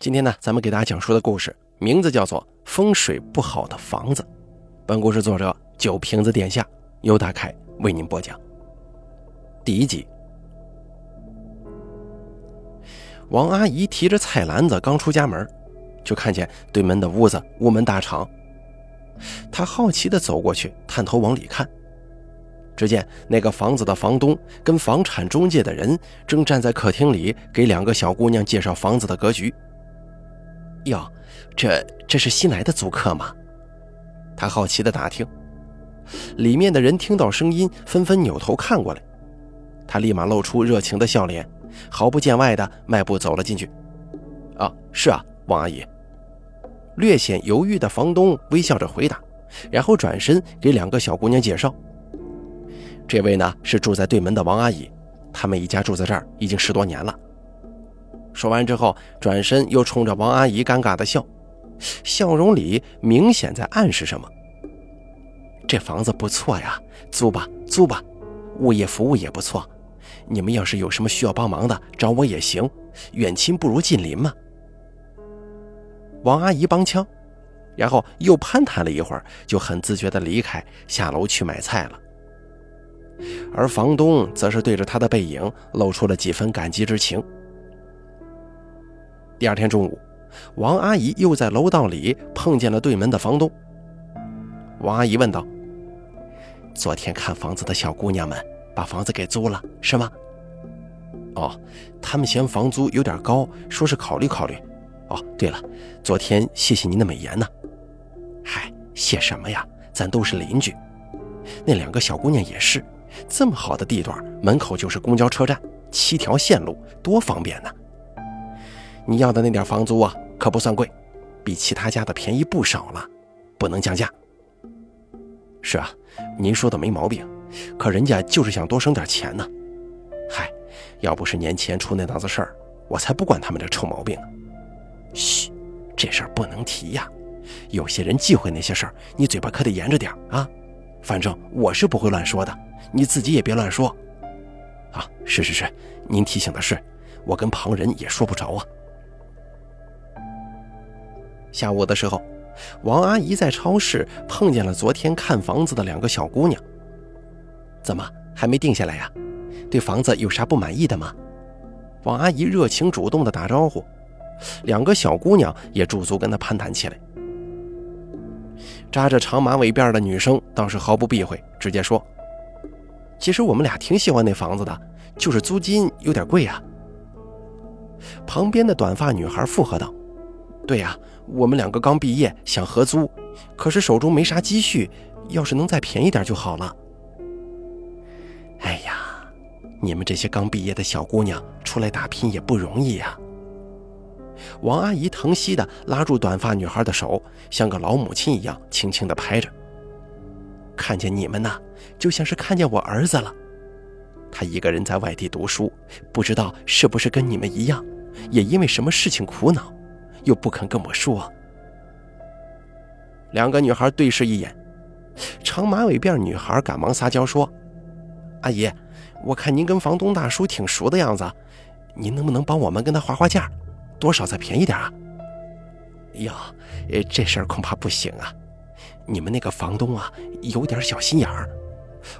今天呢，咱们给大家讲述的故事名字叫做《风水不好的房子》。本故事作者酒瓶子殿下由大凯为您播讲。第一集，王阿姨提着菜篮子刚出家门，就看见对门的屋子屋门大敞。她好奇地走过去，探头往里看。只见那个房子的房东跟房产中介的人正站在客厅里，给两个小姑娘介绍房子的格局。哟，这这是新来的租客吗？他好奇地打听。里面的人听到声音，纷纷扭头看过来。他立马露出热情的笑脸，毫不见外的迈步走了进去。啊，是啊，王阿姨。略显犹豫的房东微笑着回答，然后转身给两个小姑娘介绍。这位呢是住在对门的王阿姨，他们一家住在这儿已经十多年了。说完之后，转身又冲着王阿姨尴尬的笑，笑容里明显在暗示什么。这房子不错呀，租吧，租吧，物业服务也不错。你们要是有什么需要帮忙的，找我也行。远亲不如近邻嘛。王阿姨帮腔，然后又攀谈了一会儿，就很自觉地离开，下楼去买菜了。而房东则是对着他的背影露出了几分感激之情。第二天中午，王阿姨又在楼道里碰见了对门的房东。王阿姨问道：“昨天看房子的小姑娘们把房子给租了，是吗？”“哦，他们嫌房租有点高，说是考虑考虑。”“哦，对了，昨天谢谢您的美言呢。”“嗨，谢什么呀？咱都是邻居。那两个小姑娘也是。”这么好的地段，门口就是公交车站，七条线路，多方便呢！你要的那点房租啊，可不算贵，比其他家的便宜不少了，不能降价。是啊，您说的没毛病，可人家就是想多省点钱呢。嗨，要不是年前出那档子事儿，我才不管他们这臭毛病呢。嘘，这事儿不能提呀，有些人忌讳那些事儿，你嘴巴可得严着点啊。反正我是不会乱说的，你自己也别乱说。啊，是是是，您提醒的是，我跟旁人也说不着啊。下午的时候，王阿姨在超市碰见了昨天看房子的两个小姑娘。怎么还没定下来呀？对房子有啥不满意的吗？王阿姨热情主动的打招呼，两个小姑娘也驻足跟她攀谈起来。扎着长马尾辫的女生倒是毫不避讳，直接说：“其实我们俩挺喜欢那房子的，就是租金有点贵呀。”旁边的短发女孩附和道：“对呀，我们两个刚毕业，想合租，可是手中没啥积蓄，要是能再便宜点就好了。”哎呀，你们这些刚毕业的小姑娘出来打拼也不容易呀。王阿姨疼惜地拉住短发女孩的手，像个老母亲一样轻轻地拍着。看见你们呢，就像是看见我儿子了。他一个人在外地读书，不知道是不是跟你们一样，也因为什么事情苦恼，又不肯跟我说。两个女孩对视一眼，长马尾辫女孩赶忙撒娇说：“阿姨，我看您跟房东大叔挺熟的样子，您能不能帮我们跟他划划价？”多少再便宜点啊？呀，这事儿恐怕不行啊！你们那个房东啊，有点小心眼儿。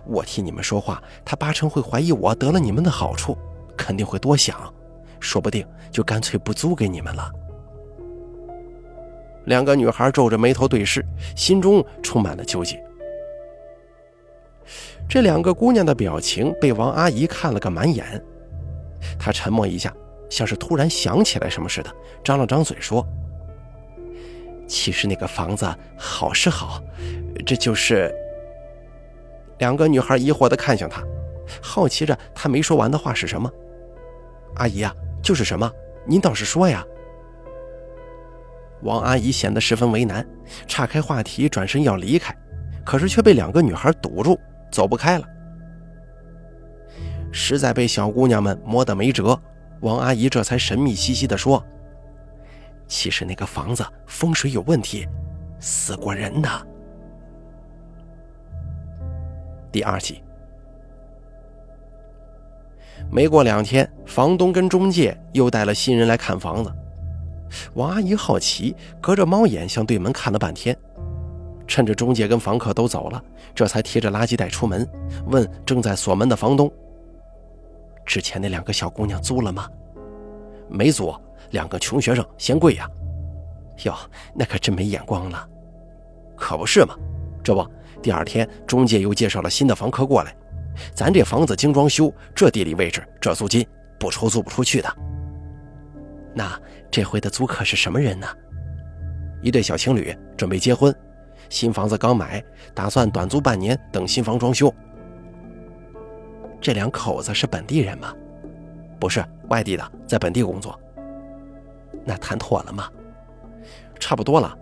我替你们说话，他八成会怀疑我得了你们的好处，肯定会多想，说不定就干脆不租给你们了。两个女孩皱着眉头对视，心中充满了纠结。这两个姑娘的表情被王阿姨看了个满眼，她沉默一下。像是突然想起来什么似的，张了张嘴说：“其实那个房子好是好，这就是……”两个女孩疑惑地看向她，好奇着她没说完的话是什么。阿姨啊，就是什么？您倒是说呀！王阿姨显得十分为难，岔开话题，转身要离开，可是却被两个女孩堵住，走不开了。实在被小姑娘们磨得没辙。王阿姨这才神秘兮兮地说：“其实那个房子风水有问题，死过人的。”第二集，没过两天，房东跟中介又带了新人来看房子。王阿姨好奇，隔着猫眼向对门看了半天，趁着中介跟房客都走了，这才提着垃圾袋出门，问正在锁门的房东：“之前那两个小姑娘租了吗？”“没租，两个穷学生嫌贵呀。”“哟，那可真没眼光了。”“可不是嘛，这不，第二天中介又介绍了新的房客过来，咱这房子精装修，这地理位置，这租金不愁租不出去的。”那这回的租客是什么人呢？一对小情侣准备结婚，新房子刚买，打算短租半年，等新房装修。这两口子是本地人吗？不是，外地的，在本地工作。那谈妥了吗？差不多了。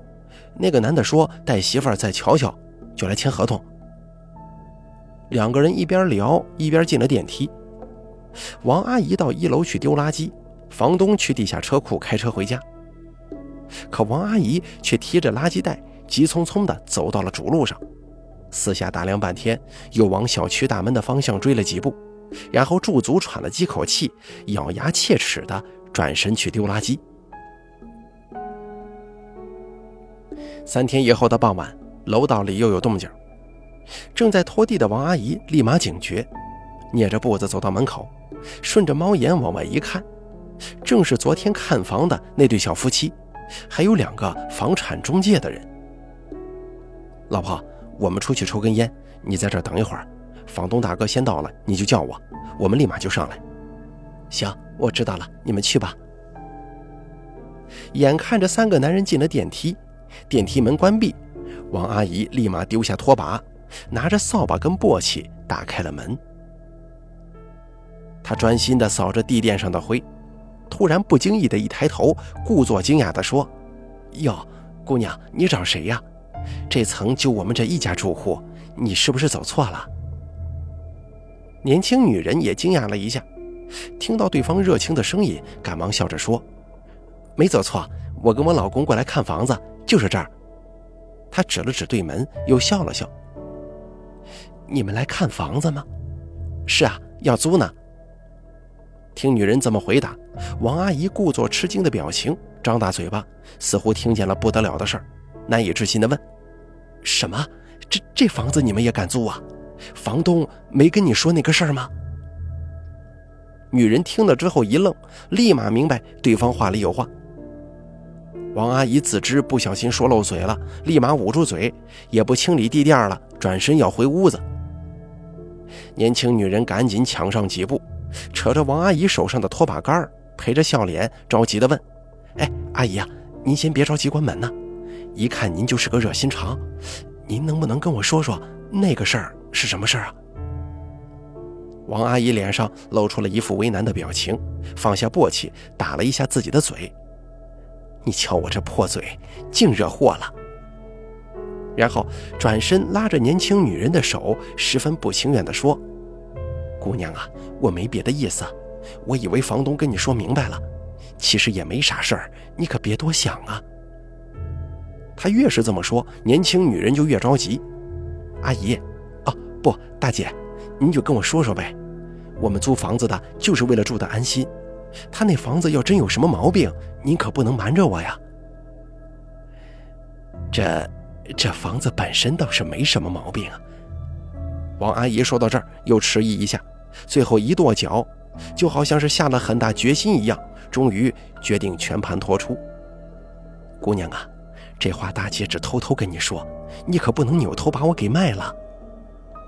那个男的说带媳妇儿再瞧瞧，就来签合同。两个人一边聊一边进了电梯。王阿姨到一楼去丢垃圾。房东去地下车库开车回家，可王阿姨却提着垃圾袋，急匆匆地走到了主路上，四下打量半天，又往小区大门的方向追了几步，然后驻足喘了几口气，咬牙切齿地转身去丢垃圾。三天以后的傍晚，楼道里又有动静，正在拖地的王阿姨立马警觉，蹑着步子走到门口，顺着猫眼往外一看。正是昨天看房的那对小夫妻，还有两个房产中介的人。老婆，我们出去抽根烟，你在这儿等一会儿。房东大哥先到了，你就叫我，我们立马就上来。行，我知道了，你们去吧。眼看着三个男人进了电梯，电梯门关闭，王阿姨立马丢下拖把，拿着扫把跟簸箕打开了门。她专心地扫着地垫上的灰。突然不经意的一抬头，故作惊讶地说：“哟，姑娘，你找谁呀？这层就我们这一家住户，你是不是走错了？”年轻女人也惊讶了一下，听到对方热情的声音，赶忙笑着说：“没走错，我跟我老公过来看房子，就是这儿。”她指了指对门，又笑了笑：“你们来看房子吗？是啊，要租呢。”听女人这么回答，王阿姨故作吃惊的表情，张大嘴巴，似乎听见了不得了的事儿，难以置信地问：“什么？这这房子你们也敢租啊？房东没跟你说那个事儿吗？”女人听了之后一愣，立马明白对方话里有话。王阿姨自知不小心说漏嘴了，立马捂住嘴，也不清理地垫了，转身要回屋子。年轻女人赶紧抢上几步。扯着王阿姨手上的拖把杆陪着笑脸，着急地问：“哎，阿姨呀，您先别着急关门呢。一看您就是个热心肠，您能不能跟我说说那个事儿是什么事儿啊？”王阿姨脸上露出了一副为难的表情，放下簸箕，打了一下自己的嘴：“你瞧我这破嘴，净惹祸了。”然后转身拉着年轻女人的手，十分不情愿地说。姑娘啊，我没别的意思，我以为房东跟你说明白了，其实也没啥事儿，你可别多想啊。他越是这么说，年轻女人就越着急。阿姨，哦不，大姐，您就跟我说说呗。我们租房子的就是为了住的安心，他那房子要真有什么毛病，您可不能瞒着我呀。这，这房子本身倒是没什么毛病啊。王阿姨说到这儿，又迟疑一下，最后一跺脚，就好像是下了很大决心一样，终于决定全盘托出。姑娘啊，这话大姐只偷偷跟你说，你可不能扭头把我给卖了。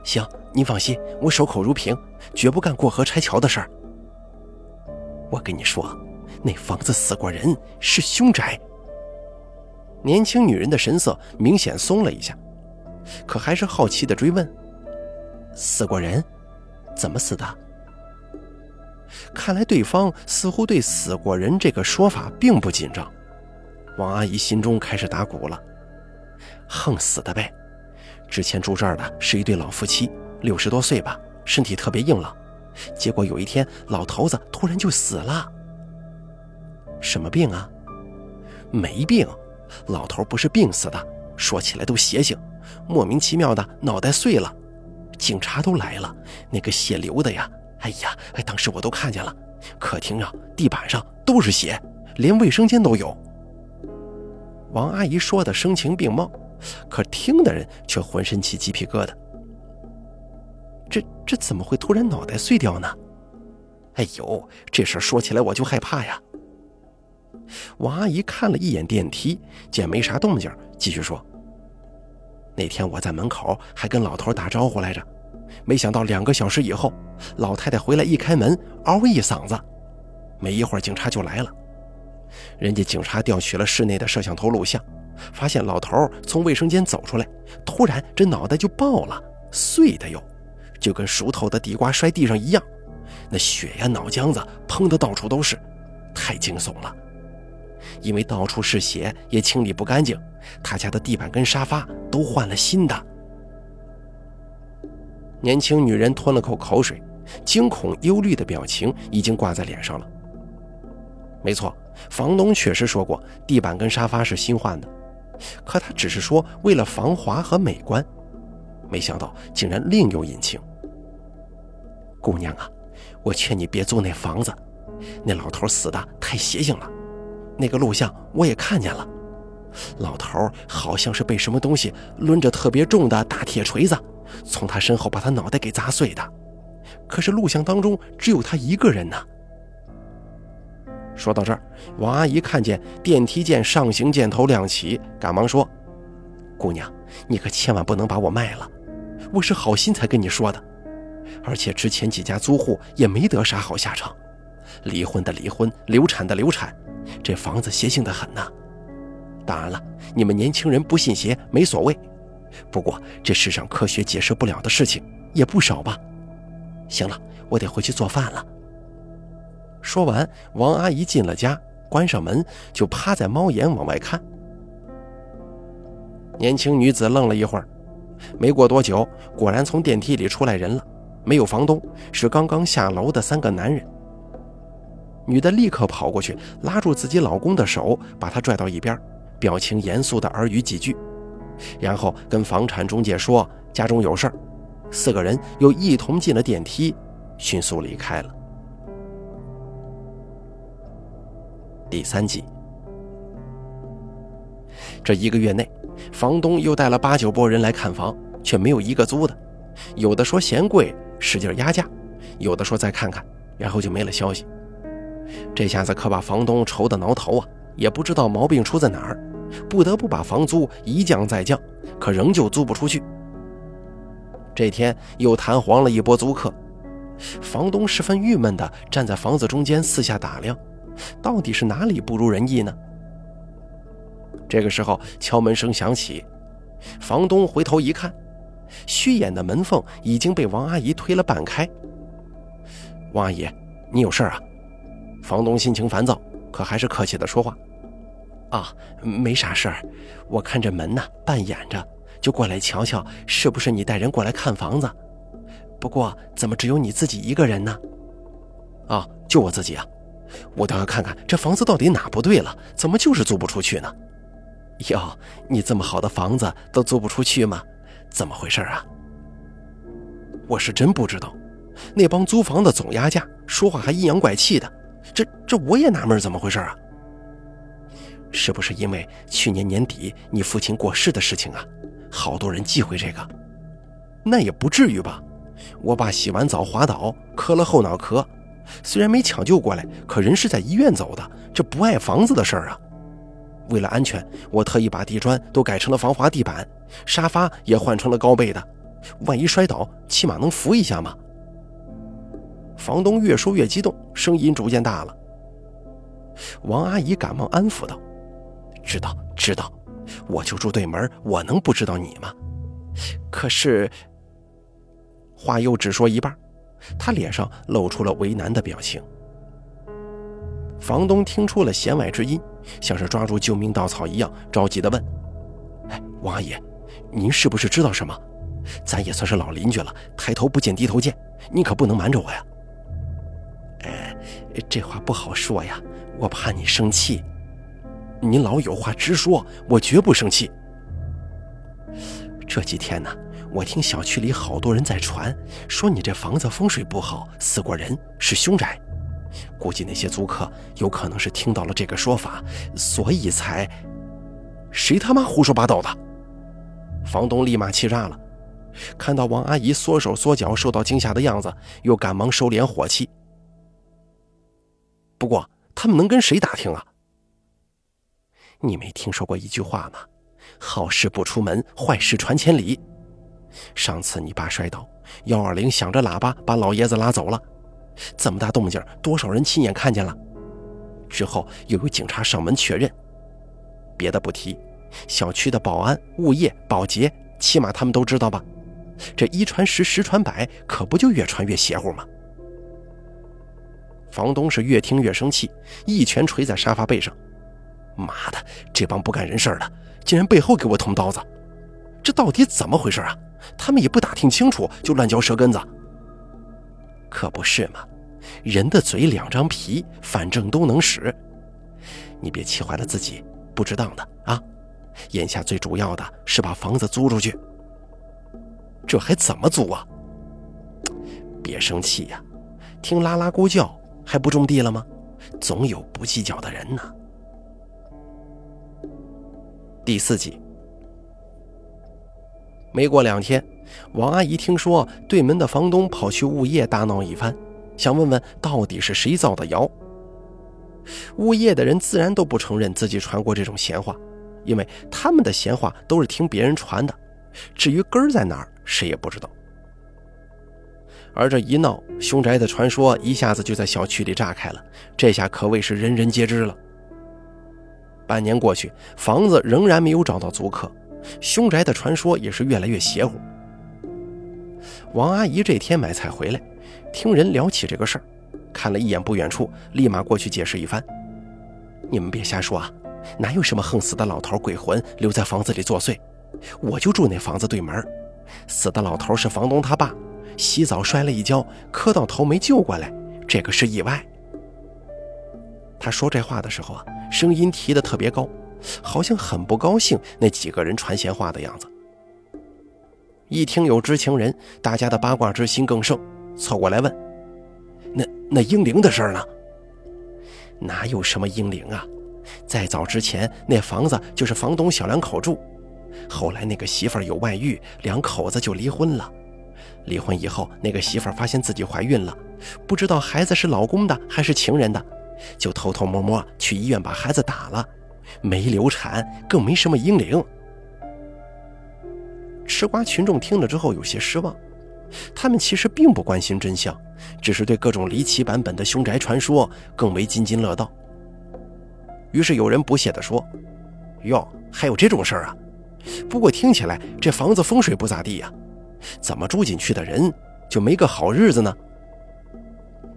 行，您放心，我守口如瓶，绝不干过河拆桥的事儿。我跟你说，那房子死过人，是凶宅。年轻女人的神色明显松了一下，可还是好奇的追问。死过人，怎么死的？看来对方似乎对“死过人”这个说法并不紧张。王阿姨心中开始打鼓了，横死的呗。之前住这儿的是一对老夫妻，六十多岁吧，身体特别硬朗。结果有一天，老头子突然就死了。什么病啊？没病，老头不是病死的，说起来都邪性，莫名其妙的脑袋碎了。警察都来了，那个血流的呀！哎呀，当时我都看见了，客厅啊、地板上都是血，连卫生间都有。王阿姨说的声情并茂，可听的人却浑身起鸡皮疙瘩。这这怎么会突然脑袋碎掉呢？哎呦，这事说起来我就害怕呀！王阿姨看了一眼电梯，见没啥动静，继续说：“那天我在门口还跟老头打招呼来着，没想到两个小时以后，老太太回来一开门，嗷一嗓子，没一会儿警察就来了。人家警察调取了室内的摄像头录像，发现老头从卫生间走出来，突然这脑袋就爆了，碎的哟，就跟熟透的地瓜摔地上一样，那血呀、脑浆子喷的到处都是，太惊悚了。”因为到处是血，也清理不干净，他家的地板跟沙发都换了新的。年轻女人吞了口口水，惊恐忧虑的表情已经挂在脸上了。没错，房东确实说过地板跟沙发是新换的，可他只是说为了防滑和美观，没想到竟然另有隐情。姑娘啊，我劝你别租那房子，那老头死的太邪性了。那个录像我也看见了，老头好像是被什么东西抡着特别重的大铁锤子，从他身后把他脑袋给砸碎的。可是录像当中只有他一个人呢。说到这儿，王阿姨看见电梯键上行箭头亮起，赶忙说：“姑娘，你可千万不能把我卖了，我是好心才跟你说的。而且之前几家租户也没得啥好下场，离婚的离婚，流产的流产。”这房子邪性的很呐，当然了，你们年轻人不信邪没所谓。不过这世上科学解释不了的事情也不少吧。行了，我得回去做饭了。说完，王阿姨进了家，关上门就趴在猫眼往外看。年轻女子愣了一会儿，没过多久，果然从电梯里出来人了，没有房东，是刚刚下楼的三个男人。女的立刻跑过去，拉住自己老公的手，把他拽到一边，表情严肃地耳语几句，然后跟房产中介说家中有事儿。四个人又一同进了电梯，迅速离开了。第三集，这一个月内，房东又带了八九拨人来看房，却没有一个租的，有的说嫌贵，使劲压价，有的说再看看，然后就没了消息。这下子可把房东愁得挠头啊，也不知道毛病出在哪儿，不得不把房租一降再降，可仍旧租不出去。这天又弹簧了一波租客，房东十分郁闷地站在房子中间四下打量，到底是哪里不如人意呢？这个时候敲门声响起，房东回头一看，虚掩的门缝已经被王阿姨推了半开。王阿姨，你有事啊？房东心情烦躁，可还是客气的说话：“啊，没啥事儿，我看这门呢半掩着，就过来瞧瞧，是不是你带人过来看房子？不过怎么只有你自己一个人呢？啊，就我自己啊，我倒要看看这房子到底哪不对了，怎么就是租不出去呢？哟，你这么好的房子都租不出去吗？怎么回事啊？我是真不知道，那帮租房的总压价，说话还阴阳怪气的。”这这我也纳闷，怎么回事啊？是不是因为去年年底你父亲过世的事情啊？好多人忌讳这个，那也不至于吧？我爸洗完澡滑倒，磕了后脑壳，虽然没抢救过来，可人是在医院走的，这不碍房子的事儿啊。为了安全，我特意把地砖都改成了防滑地板，沙发也换成了高背的，万一摔倒，起码能扶一下嘛。房东越说越激动，声音逐渐大了。王阿姨赶忙安抚道：“知道，知道，我就住对门，我能不知道你吗？可是……”话又只说一半，他脸上露出了为难的表情。房东听出了弦外之音，像是抓住救命稻草一样，着急地问：“哎，王阿姨，您是不是知道什么？咱也算是老邻居了，抬头不见低头见，你可不能瞒着我呀。”这话不好说呀，我怕你生气。你老有话直说，我绝不生气。这几天呢，我听小区里好多人在传，说你这房子风水不好，死过人，是凶宅。估计那些租客有可能是听到了这个说法，所以才……谁他妈胡说八道的？房东立马气炸了，看到王阿姨缩手缩脚、受到惊吓的样子，又赶忙收敛火气。不过他们能跟谁打听啊？你没听说过一句话吗？好事不出门，坏事传千里。上次你爸摔倒，幺二零响着喇叭把老爷子拉走了，这么大动静，多少人亲眼看见了？之后又有警察上门确认。别的不提，小区的保安、物业、保洁，起码他们都知道吧？这一传十，十传百，可不就越传越邪乎吗？房东是越听越生气，一拳捶在沙发背上：“妈的，这帮不干人事的，竟然背后给我捅刀子！这到底怎么回事啊？他们也不打听清楚就乱嚼舌根子。可不是嘛？人的嘴两张皮，反正都能使。你别气坏了自己，不值当的啊！眼下最主要的是把房子租出去。这还怎么租啊？别生气呀，听啦啦咕叫。”还不种地了吗？总有不计较的人呢。第四集，没过两天，王阿姨听说对门的房东跑去物业大闹一番，想问问到底是谁造的谣。物业的人自然都不承认自己传过这种闲话，因为他们的闲话都是听别人传的，至于根在哪儿，谁也不知道。而这一闹，凶宅的传说一下子就在小区里炸开了，这下可谓是人人皆知了。半年过去，房子仍然没有找到租客，凶宅的传说也是越来越邪乎。王阿姨这天买菜回来，听人聊起这个事儿，看了一眼不远处，立马过去解释一番：“你们别瞎说啊，哪有什么横死的老头鬼魂留在房子里作祟？我就住那房子对门，死的老头是房东他爸。”洗澡摔了一跤，磕到头没救过来，这个是意外。他说这话的时候啊，声音提的特别高，好像很不高兴那几个人传闲话的样子。一听有知情人，大家的八卦之心更盛，凑过来问：“那那英灵的事儿呢？哪有什么英灵啊？在早之前，那房子就是房东小两口住，后来那个媳妇儿有外遇，两口子就离婚了。”离婚以后，那个媳妇儿发现自己怀孕了，不知道孩子是老公的还是情人的，就偷偷摸摸去医院把孩子打了，没流产，更没什么婴灵。吃瓜群众听了之后有些失望，他们其实并不关心真相，只是对各种离奇版本的凶宅传说更为津津乐道。于是有人不屑地说：“哟，还有这种事儿啊？不过听起来这房子风水不咋地呀。”怎么住进去的人就没个好日子呢？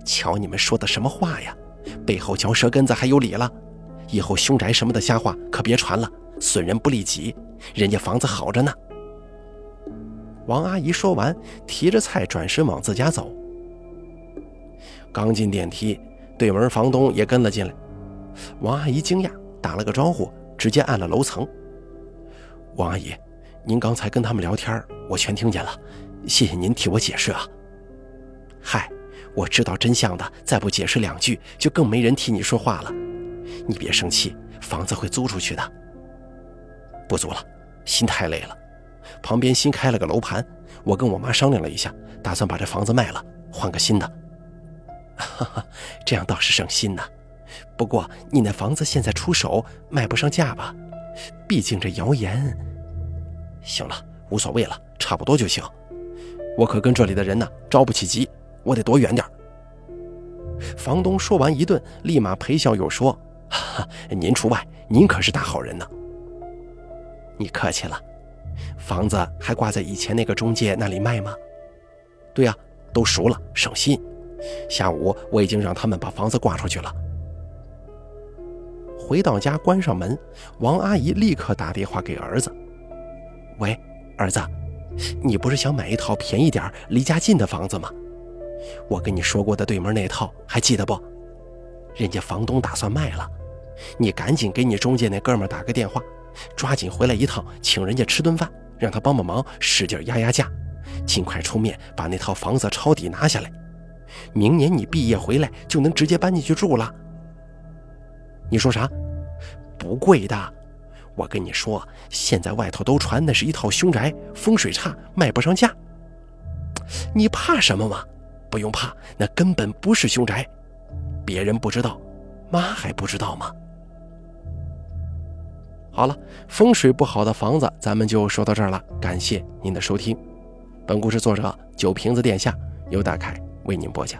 瞧你们说的什么话呀！背后嚼舌根子还有理了？以后凶宅什么的瞎话可别传了，损人不利己。人家房子好着呢。王阿姨说完，提着菜转身往自家走。刚进电梯，对门房东也跟了进来。王阿姨惊讶，打了个招呼，直接按了楼层。王阿姨。您刚才跟他们聊天，我全听见了，谢谢您替我解释啊。嗨，我知道真相的，再不解释两句，就更没人替你说话了。你别生气，房子会租出去的。不租了，心太累了。旁边新开了个楼盘，我跟我妈商量了一下，打算把这房子卖了，换个新的。哈哈，这样倒是省心呐。不过你那房子现在出手卖不上价吧？毕竟这谣言。行了，无所谓了，差不多就行。我可跟这里的人呢着不起急，我得躲远点房东说完一顿，立马陪笑又说：“哈哈，您除外，您可是大好人呢。”你客气了。房子还挂在以前那个中介那里卖吗？对呀，都熟了，省心。下午我已经让他们把房子挂出去了。回到家，关上门，王阿姨立刻打电话给儿子。喂，儿子，你不是想买一套便宜点、离家近的房子吗？我跟你说过的对门那套还记得不？人家房东打算卖了，你赶紧给你中介那哥们打个电话，抓紧回来一趟，请人家吃顿饭，让他帮帮忙，使劲压压价，尽快出面把那套房子抄底拿下来。明年你毕业回来就能直接搬进去住了。你说啥？不贵的。我跟你说，现在外头都传的是一套凶宅，风水差，卖不上价。你怕什么吗？不用怕，那根本不是凶宅，别人不知道，妈还不知道吗？好了，风水不好的房子，咱们就说到这儿了。感谢您的收听，本故事作者酒瓶子殿下由大凯为您播讲。